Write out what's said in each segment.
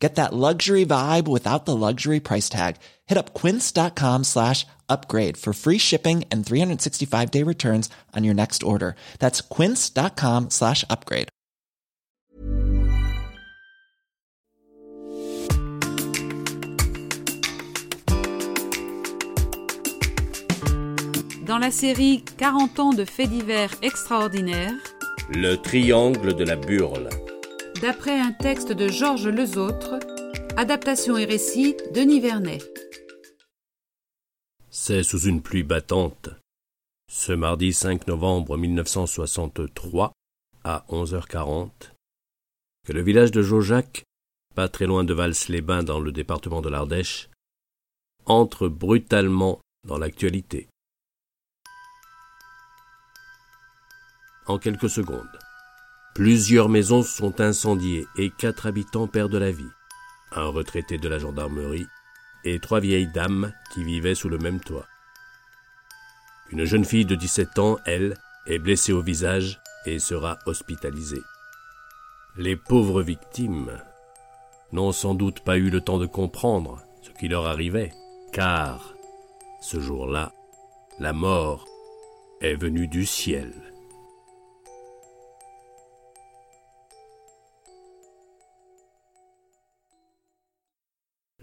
Get that luxury vibe without the luxury price tag. Hit up quince.com slash upgrade for free shipping and 365 day returns on your next order. That's quince.com slash upgrade. Dans la série 40 ans de faits divers extraordinaires, Le triangle de la Burle. D'après un texte de Georges Lezautre, adaptation et récit Denis Vernet. C'est sous une pluie battante, ce mardi 5 novembre 1963, à 11h40, que le village de Jaujac, pas très loin de Vals-les-Bains dans le département de l'Ardèche, entre brutalement dans l'actualité. En quelques secondes, plusieurs maisons sont incendiées et quatre habitants perdent la vie. Un retraité de la gendarmerie et trois vieilles dames qui vivaient sous le même toit. Une jeune fille de 17 ans, elle, est blessée au visage et sera hospitalisée. Les pauvres victimes n'ont sans doute pas eu le temps de comprendre ce qui leur arrivait, car, ce jour-là, la mort est venue du ciel.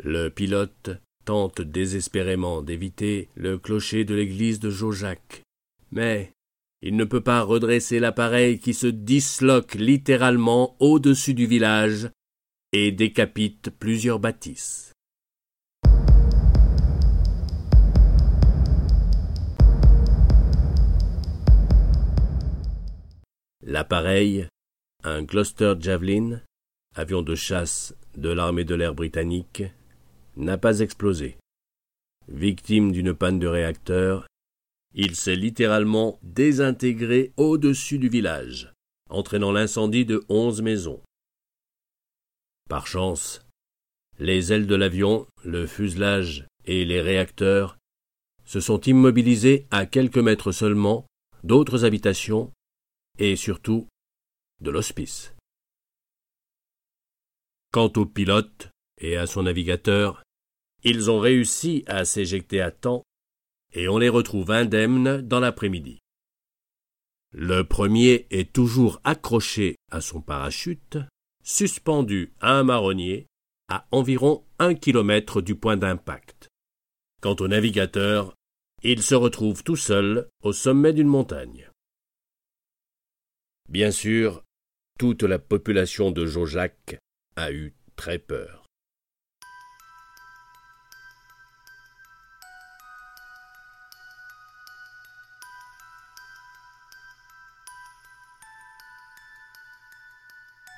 Le pilote tente désespérément d'éviter le clocher de l'église de Jaujac. Mais il ne peut pas redresser l'appareil qui se disloque littéralement au-dessus du village et décapite plusieurs bâtisses. L'appareil, un Gloucester Javelin, avion de chasse de l'armée de l'air britannique, n'a pas explosé. Victime d'une panne de réacteur, il s'est littéralement désintégré au-dessus du village, entraînant l'incendie de onze maisons. Par chance, les ailes de l'avion, le fuselage et les réacteurs se sont immobilisés à quelques mètres seulement d'autres habitations et surtout de l'hospice. Quant au pilote et à son navigateur, ils ont réussi à s'éjecter à temps et on les retrouve indemnes dans l'après-midi. Le premier est toujours accroché à son parachute, suspendu à un marronnier à environ un kilomètre du point d'impact. Quant au navigateur, il se retrouve tout seul au sommet d'une montagne. Bien sûr, toute la population de Jaujac a eu très peur.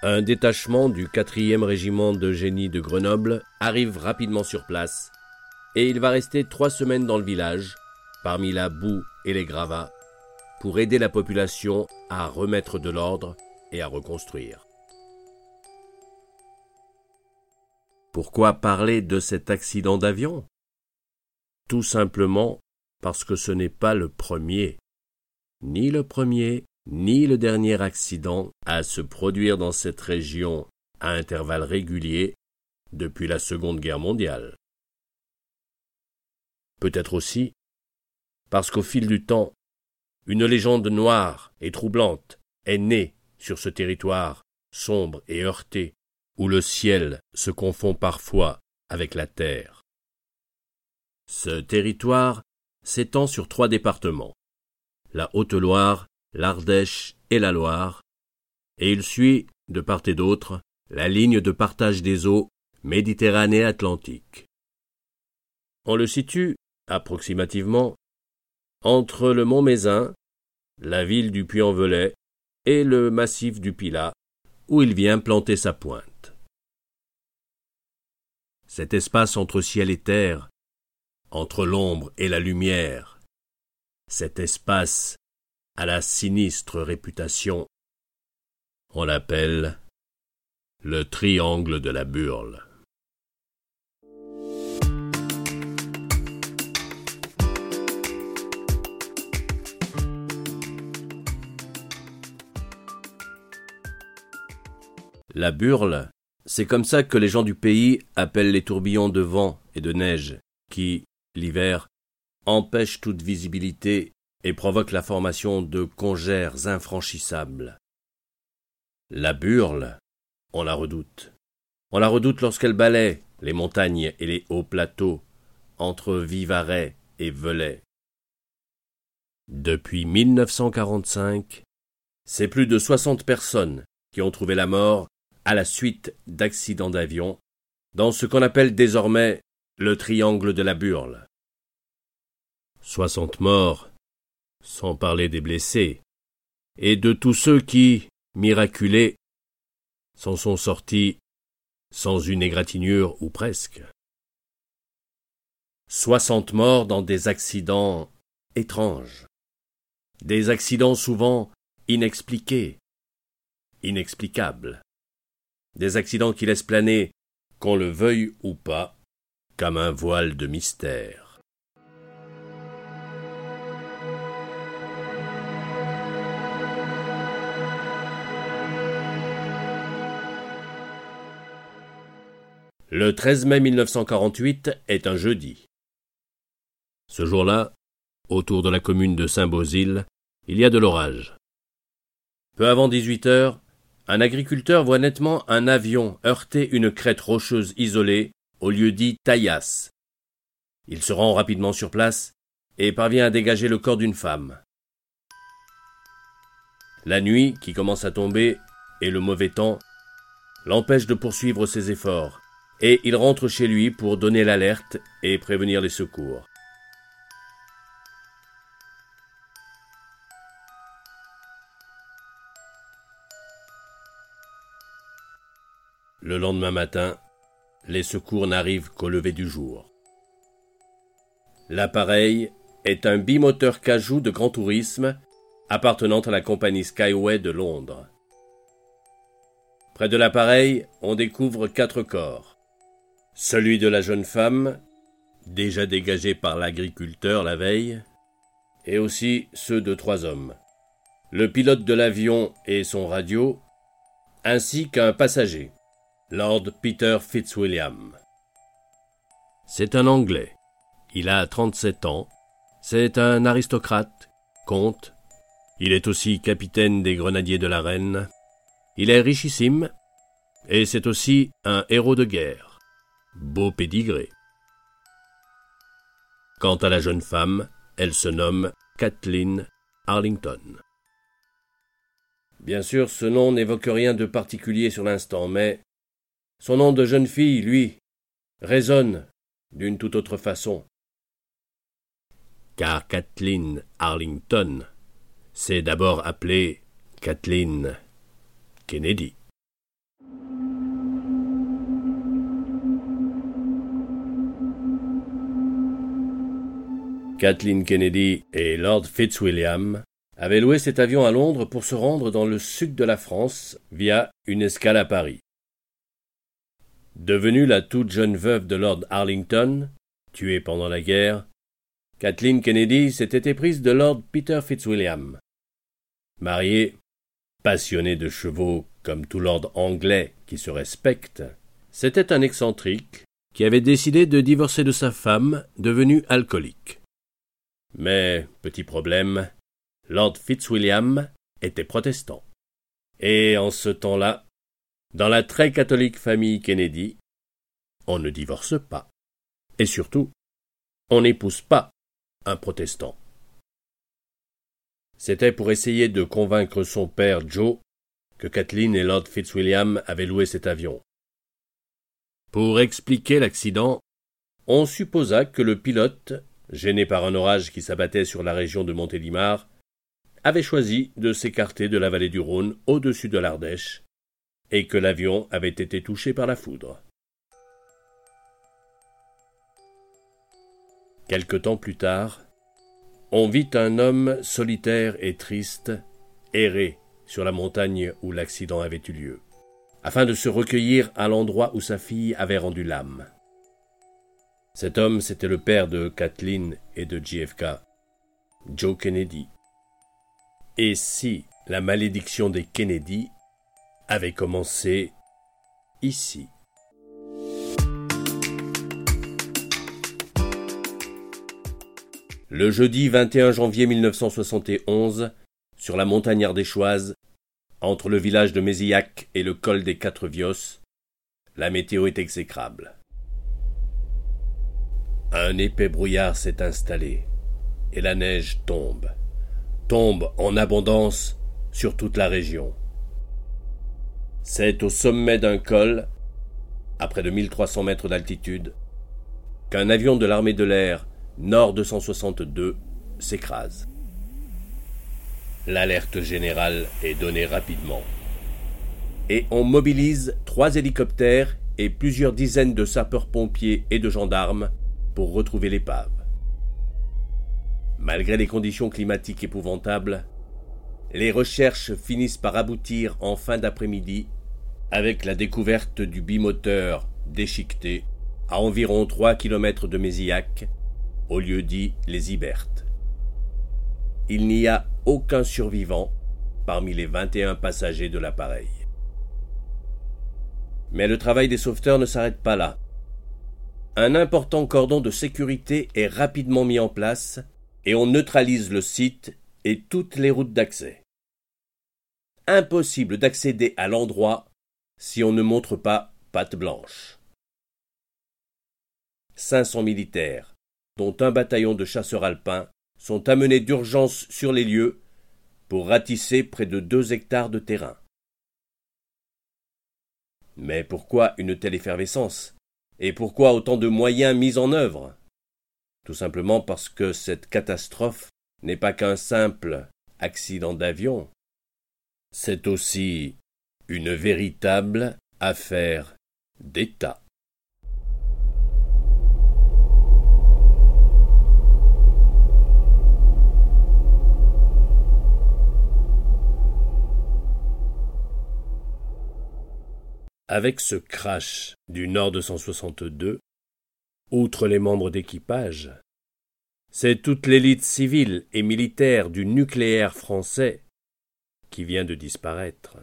Un détachement du 4e régiment de génie de Grenoble arrive rapidement sur place et il va rester trois semaines dans le village, parmi la boue et les gravats, pour aider la population à remettre de l'ordre et à reconstruire. Pourquoi parler de cet accident d'avion? Tout simplement parce que ce n'est pas le premier, ni le premier, ni le dernier accident à se produire dans cette région à intervalles réguliers depuis la Seconde Guerre mondiale. Peut-être aussi parce qu'au fil du temps, une légende noire et troublante est née sur ce territoire sombre et heurté, où le ciel se confond parfois avec la terre. Ce territoire s'étend sur trois départements la Haute-Loire, l'Ardèche et la Loire, et il suit, de part et d'autre, la ligne de partage des eaux Méditerranée-Atlantique. On le situe, approximativement, entre le mont Mézin, la ville du Puy-en-Velay et le massif du Pilat, où il vient planter sa pointe. Cet espace entre ciel et terre, entre l'ombre et la lumière, cet espace à la sinistre réputation. On l'appelle le triangle de la Burle. La Burle, c'est comme ça que les gens du pays appellent les tourbillons de vent et de neige qui, l'hiver, empêchent toute visibilité et provoquent la formation de congères infranchissables. La Burle, on la redoute. On la redoute lorsqu'elle balaie les montagnes et les hauts plateaux entre Vivarais et Velay. Depuis 1945, c'est plus de soixante personnes qui ont trouvé la mort à la suite d'accidents d'avion dans ce qu'on appelle désormais le triangle de la Burle. Soixante morts, sans parler des blessés, et de tous ceux qui, miraculés, s'en sont sortis sans une égratignure ou presque. Soixante morts dans des accidents étranges, des accidents souvent inexpliqués, inexplicables des accidents qui laissent planer, qu'on le veuille ou pas, comme un voile de mystère. Le 13 mai 1948 est un jeudi. Ce jour-là, autour de la commune de Saint-Beauzile, il y a de l'orage. Peu avant 18 heures, un agriculteur voit nettement un avion heurter une crête rocheuse isolée au lieu dit taillasse. Il se rend rapidement sur place et parvient à dégager le corps d'une femme. La nuit, qui commence à tomber, et le mauvais temps, l'empêchent de poursuivre ses efforts, et il rentre chez lui pour donner l'alerte et prévenir les secours. Le lendemain matin, les secours n'arrivent qu'au lever du jour. L'appareil est un bimoteur cajou de grand tourisme appartenant à la compagnie Skyway de Londres. Près de l'appareil, on découvre quatre corps. Celui de la jeune femme, déjà dégagé par l'agriculteur la veille, et aussi ceux de trois hommes. Le pilote de l'avion et son radio, ainsi qu'un passager. Lord Peter Fitzwilliam. C'est un Anglais. Il a 37 ans. C'est un aristocrate, comte. Il est aussi capitaine des grenadiers de la reine. Il est richissime. Et c'est aussi un héros de guerre. Beau pédigré. Quant à la jeune femme, elle se nomme Kathleen Arlington. Bien sûr, ce nom n'évoque rien de particulier sur l'instant, mais son nom de jeune fille, lui, résonne d'une toute autre façon. Car Kathleen Arlington s'est d'abord appelée Kathleen Kennedy. Kathleen Kennedy et Lord Fitzwilliam avaient loué cet avion à Londres pour se rendre dans le sud de la France via une escale à Paris. Devenue la toute jeune veuve de Lord Arlington, tuée pendant la guerre, Kathleen Kennedy s'était éprise de Lord Peter Fitzwilliam. Mariée, passionnée de chevaux comme tout lord anglais qui se respecte, c'était un excentrique qui avait décidé de divorcer de sa femme, devenue alcoolique. Mais, petit problème, Lord Fitzwilliam était protestant. Et en ce temps-là, dans la très catholique famille Kennedy, on ne divorce pas. Et surtout, on n'épouse pas un protestant. C'était pour essayer de convaincre son père Joe que Kathleen et Lord Fitzwilliam avaient loué cet avion. Pour expliquer l'accident, on supposa que le pilote, gêné par un orage qui s'abattait sur la région de Montélimar, avait choisi de s'écarter de la vallée du Rhône au-dessus de l'Ardèche et que l'avion avait été touché par la foudre. Quelque temps plus tard, On vit un homme solitaire et triste errer sur la montagne où l'accident avait eu lieu, afin de se recueillir à l'endroit où sa fille avait rendu l'âme. Cet homme, c'était le père de Kathleen et de JFK, Joe Kennedy. Et si la malédiction des Kennedy avait commencé ici? Le jeudi 21 janvier 1971, sur la montagne ardéchoise, entre le village de Mézillac et le col des Quatre Vios, la météo est exécrable. Un épais brouillard s'est installé, et la neige tombe, tombe en abondance sur toute la région. C'est au sommet d'un col, à près de 1300 mètres d'altitude, qu'un avion de l'armée de l'air Nord 262 s'écrase. L'alerte générale est donnée rapidement. Et on mobilise trois hélicoptères et plusieurs dizaines de sapeurs-pompiers et de gendarmes retrouver l'épave. Malgré les conditions climatiques épouvantables, les recherches finissent par aboutir en fin d'après-midi avec la découverte du bimoteur déchiqueté à environ 3 km de Mézillac au lieu dit les Ibertes. Il n'y a aucun survivant parmi les 21 passagers de l'appareil. Mais le travail des sauveteurs ne s'arrête pas là. Un important cordon de sécurité est rapidement mis en place et on neutralise le site et toutes les routes d'accès. Impossible d'accéder à l'endroit si on ne montre pas patte blanche. 500 militaires, dont un bataillon de chasseurs alpins, sont amenés d'urgence sur les lieux pour ratisser près de deux hectares de terrain. Mais pourquoi une telle effervescence? Et pourquoi autant de moyens mis en œuvre? Tout simplement parce que cette catastrophe n'est pas qu'un simple accident d'avion, c'est aussi une véritable affaire d'État. Avec ce crash du Nord 262, outre les membres d'équipage, c'est toute l'élite civile et militaire du nucléaire français qui vient de disparaître.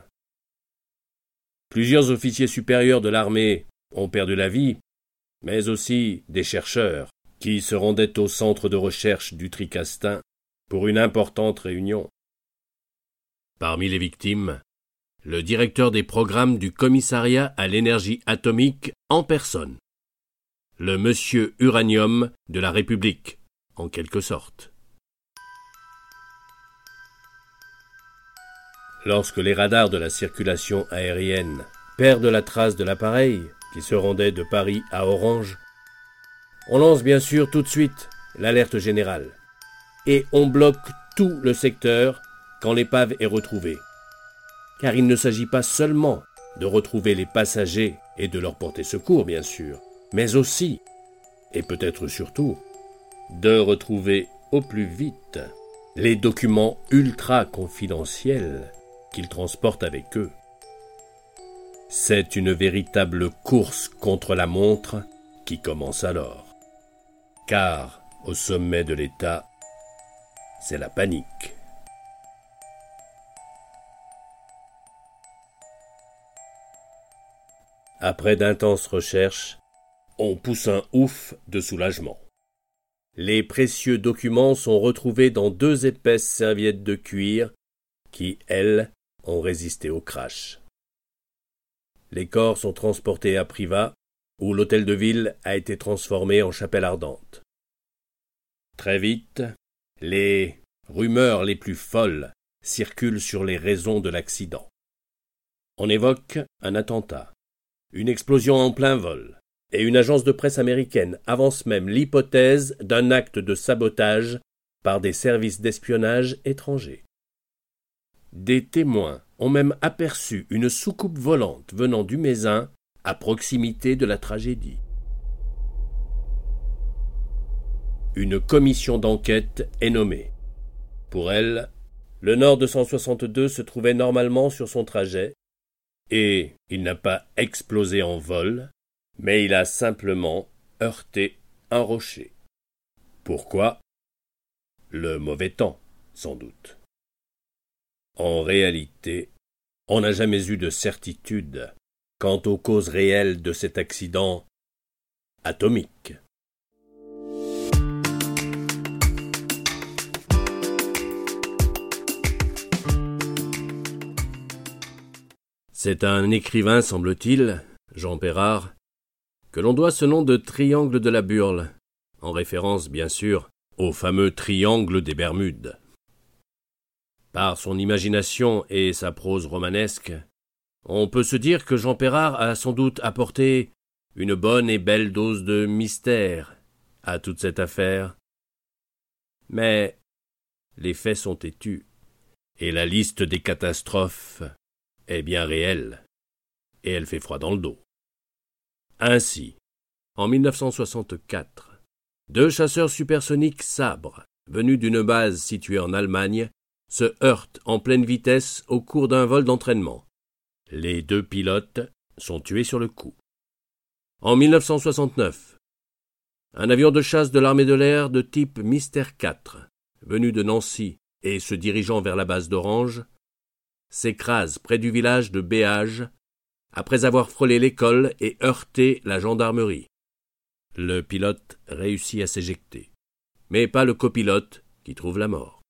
Plusieurs officiers supérieurs de l'armée ont perdu la vie, mais aussi des chercheurs qui se rendaient au centre de recherche du Tricastin pour une importante réunion. Parmi les victimes, le directeur des programmes du commissariat à l'énergie atomique en personne. Le monsieur uranium de la République, en quelque sorte. Lorsque les radars de la circulation aérienne perdent la trace de l'appareil qui se rendait de Paris à Orange, on lance bien sûr tout de suite l'alerte générale. Et on bloque tout le secteur quand l'épave est retrouvée car il ne s'agit pas seulement de retrouver les passagers et de leur porter secours, bien sûr, mais aussi, et peut-être surtout, de retrouver au plus vite les documents ultra confidentiels qu'ils transportent avec eux. C'est une véritable course contre la montre qui commence alors. Car, au sommet de l'État, c'est la panique. Après d'intenses recherches, on pousse un ouf de soulagement. Les précieux documents sont retrouvés dans deux épaisses serviettes de cuir qui, elles, ont résisté au crash. Les corps sont transportés à Privas, où l'hôtel de ville a été transformé en chapelle ardente. Très vite, les rumeurs les plus folles circulent sur les raisons de l'accident. On évoque un attentat, une explosion en plein vol, et une agence de presse américaine avance même l'hypothèse d'un acte de sabotage par des services d'espionnage étrangers. Des témoins ont même aperçu une soucoupe volante venant du Mézin à proximité de la tragédie. une commission d'enquête est nommée. Pour elle, le Nord 262 se trouvait normalement sur son trajet, et il n'a pas explosé en vol, mais il a simplement heurté un rocher. Pourquoi? Le mauvais temps, sans doute. En réalité, on n'a jamais eu de certitude quant aux causes réelles de cet accident atomique. C'est un écrivain, semble-t-il, Jean Pérard, que l'on doit ce nom de triangle de la Burle, en référence, bien sûr, au fameux triangle des Bermudes. Par son imagination et sa prose romanesque, on peut se dire que Jean Pérard a sans doute apporté une bonne et belle dose de mystère à toute cette affaire. Mais les faits sont têtus, et la liste des catastrophes est bien réelle, et elle fait froid dans le dos. Ainsi, en 1964, deux chasseurs supersoniques sabres, venus d'une base située en Allemagne, se heurtent en pleine vitesse au cours d'un vol d'entraînement. Les deux pilotes sont tués sur le coup. En 1969, un avion de chasse de l'armée de l'air de type Mystère 4, venu de Nancy et se dirigeant vers la base d'Orange, s'écrase près du village de Béage après avoir frôlé l'école et heurté la gendarmerie. Le pilote réussit à s'éjecter, mais pas le copilote qui trouve la mort.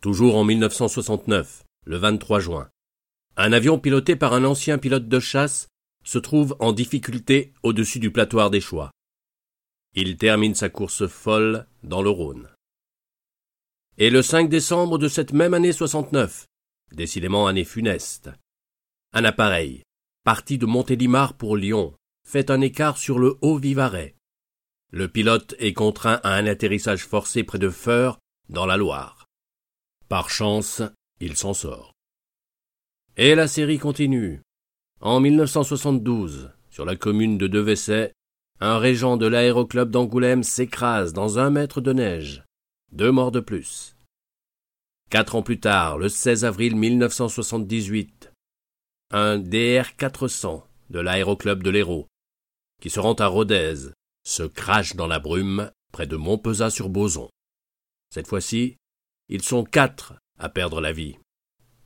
Toujours en 1969, le 23 juin, un avion piloté par un ancien pilote de chasse se trouve en difficulté au-dessus du platoir des Choix. Il termine sa course folle dans le Rhône. Et le 5 décembre de cette même année 69, décidément année funeste, un appareil, parti de Montélimar pour Lyon, fait un écart sur le Haut-Vivarais. Le pilote est contraint à un atterrissage forcé près de Feur, dans la Loire. Par chance, il s'en sort. Et la série continue. En 1972, sur la commune de Devessey, un régent de l'aéroclub d'Angoulême s'écrase dans un mètre de neige. Deux morts de plus. Quatre ans plus tard, le 16 avril 1978, un DR-400 de l'aéroclub de l'Hérault, qui se rend à Rodez, se crache dans la brume près de Montpezat-sur-Boson. Cette fois-ci, ils sont quatre à perdre la vie.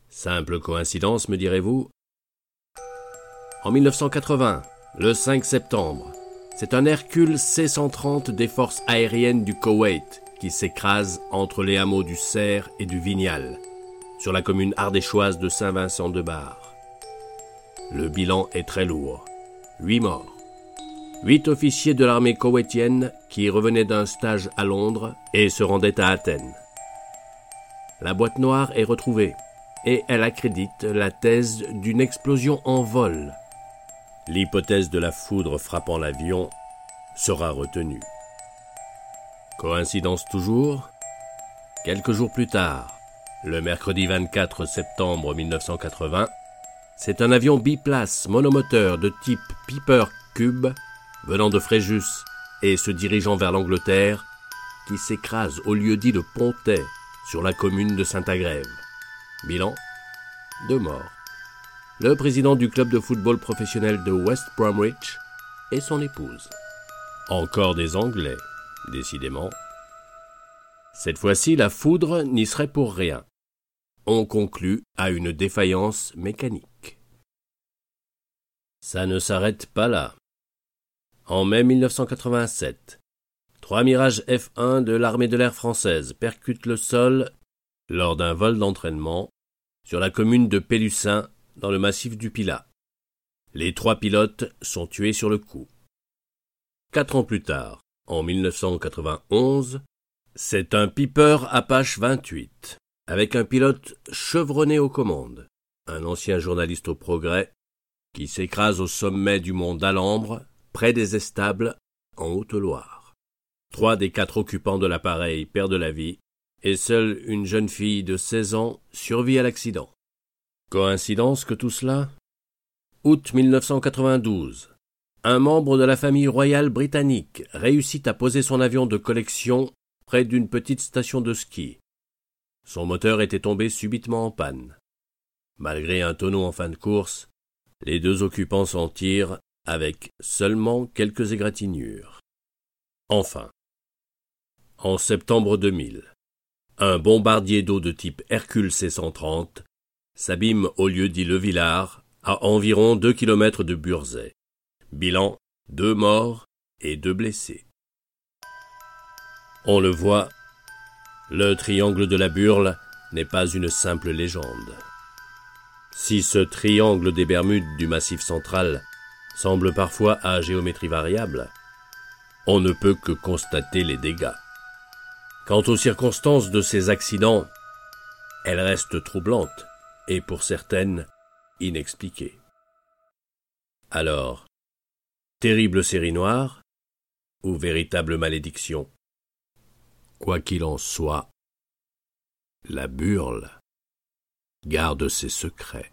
Simple coïncidence, me direz-vous? En 1980, le 5 septembre, c'est un Hercule C-130 des forces aériennes du Koweït qui s'écrase entre les hameaux du Cerf et du Vignal, sur la commune ardéchoise de Saint-Vincent-de-Bar. Le bilan est très lourd. Huit morts. Huit officiers de l'armée koweïtienne qui revenaient d'un stage à Londres et se rendaient à Athènes. La boîte noire est retrouvée et elle accrédite la thèse d'une explosion en vol. L'hypothèse de la foudre frappant l'avion sera retenue. Coïncidence toujours? Quelques jours plus tard, le mercredi 24 septembre 1980, c'est un avion biplace monomoteur de type Piper Cube, venant de Fréjus et se dirigeant vers l'Angleterre, qui s'écrase au lieu dit de Pontet, sur la commune de Saint-Agrève. Bilan Deux morts. Le président du club de football professionnel de West Bromwich et son épouse. Encore des Anglais, décidément. Cette fois-ci, la foudre n'y serait pour rien. On conclut à une défaillance mécanique. Ça ne s'arrête pas là. En mai 1987, trois mirages F1 de l'armée de l'air française percutent le sol lors d'un vol d'entraînement sur la commune de Pélussin dans le massif du Pilat. Les trois pilotes sont tués sur le coup. Quatre ans plus tard, en 1991, c'est un Piper Apache 28, avec un pilote chevronné aux commandes, un ancien journaliste au progrès, qui s'écrase au sommet du mont d'Alambre, près des Estables, en Haute-Loire. Trois des quatre occupants de l'appareil perdent la vie, et seule une jeune fille de seize ans survit à l'accident. Coïncidence que tout cela? Août 1992. Un membre de la famille royale britannique réussit à poser son avion de collection près d'une petite station de ski. Son moteur était tombé subitement en panne. Malgré un tonneau en fin de course, les deux occupants s'en tirent avec seulement quelques égratignures. Enfin, en septembre 2000, un bombardier d'eau de type Hercule C-130 s'abîme au lieu dit Le Villard, à environ deux kilomètres de Burzet. Bilan deux morts et deux blessés. On le voit, le triangle de la Burle n'est pas une simple légende. Si ce triangle des Bermudes du Massif central semble parfois à géométrie variable, on ne peut que constater les dégâts. Quant aux circonstances de ces accidents, elles restent troublantes et pour certaines inexpliquées. Alors, terrible série noire ou véritable malédiction? Quoi qu'il en soit, la burle garde ses secrets.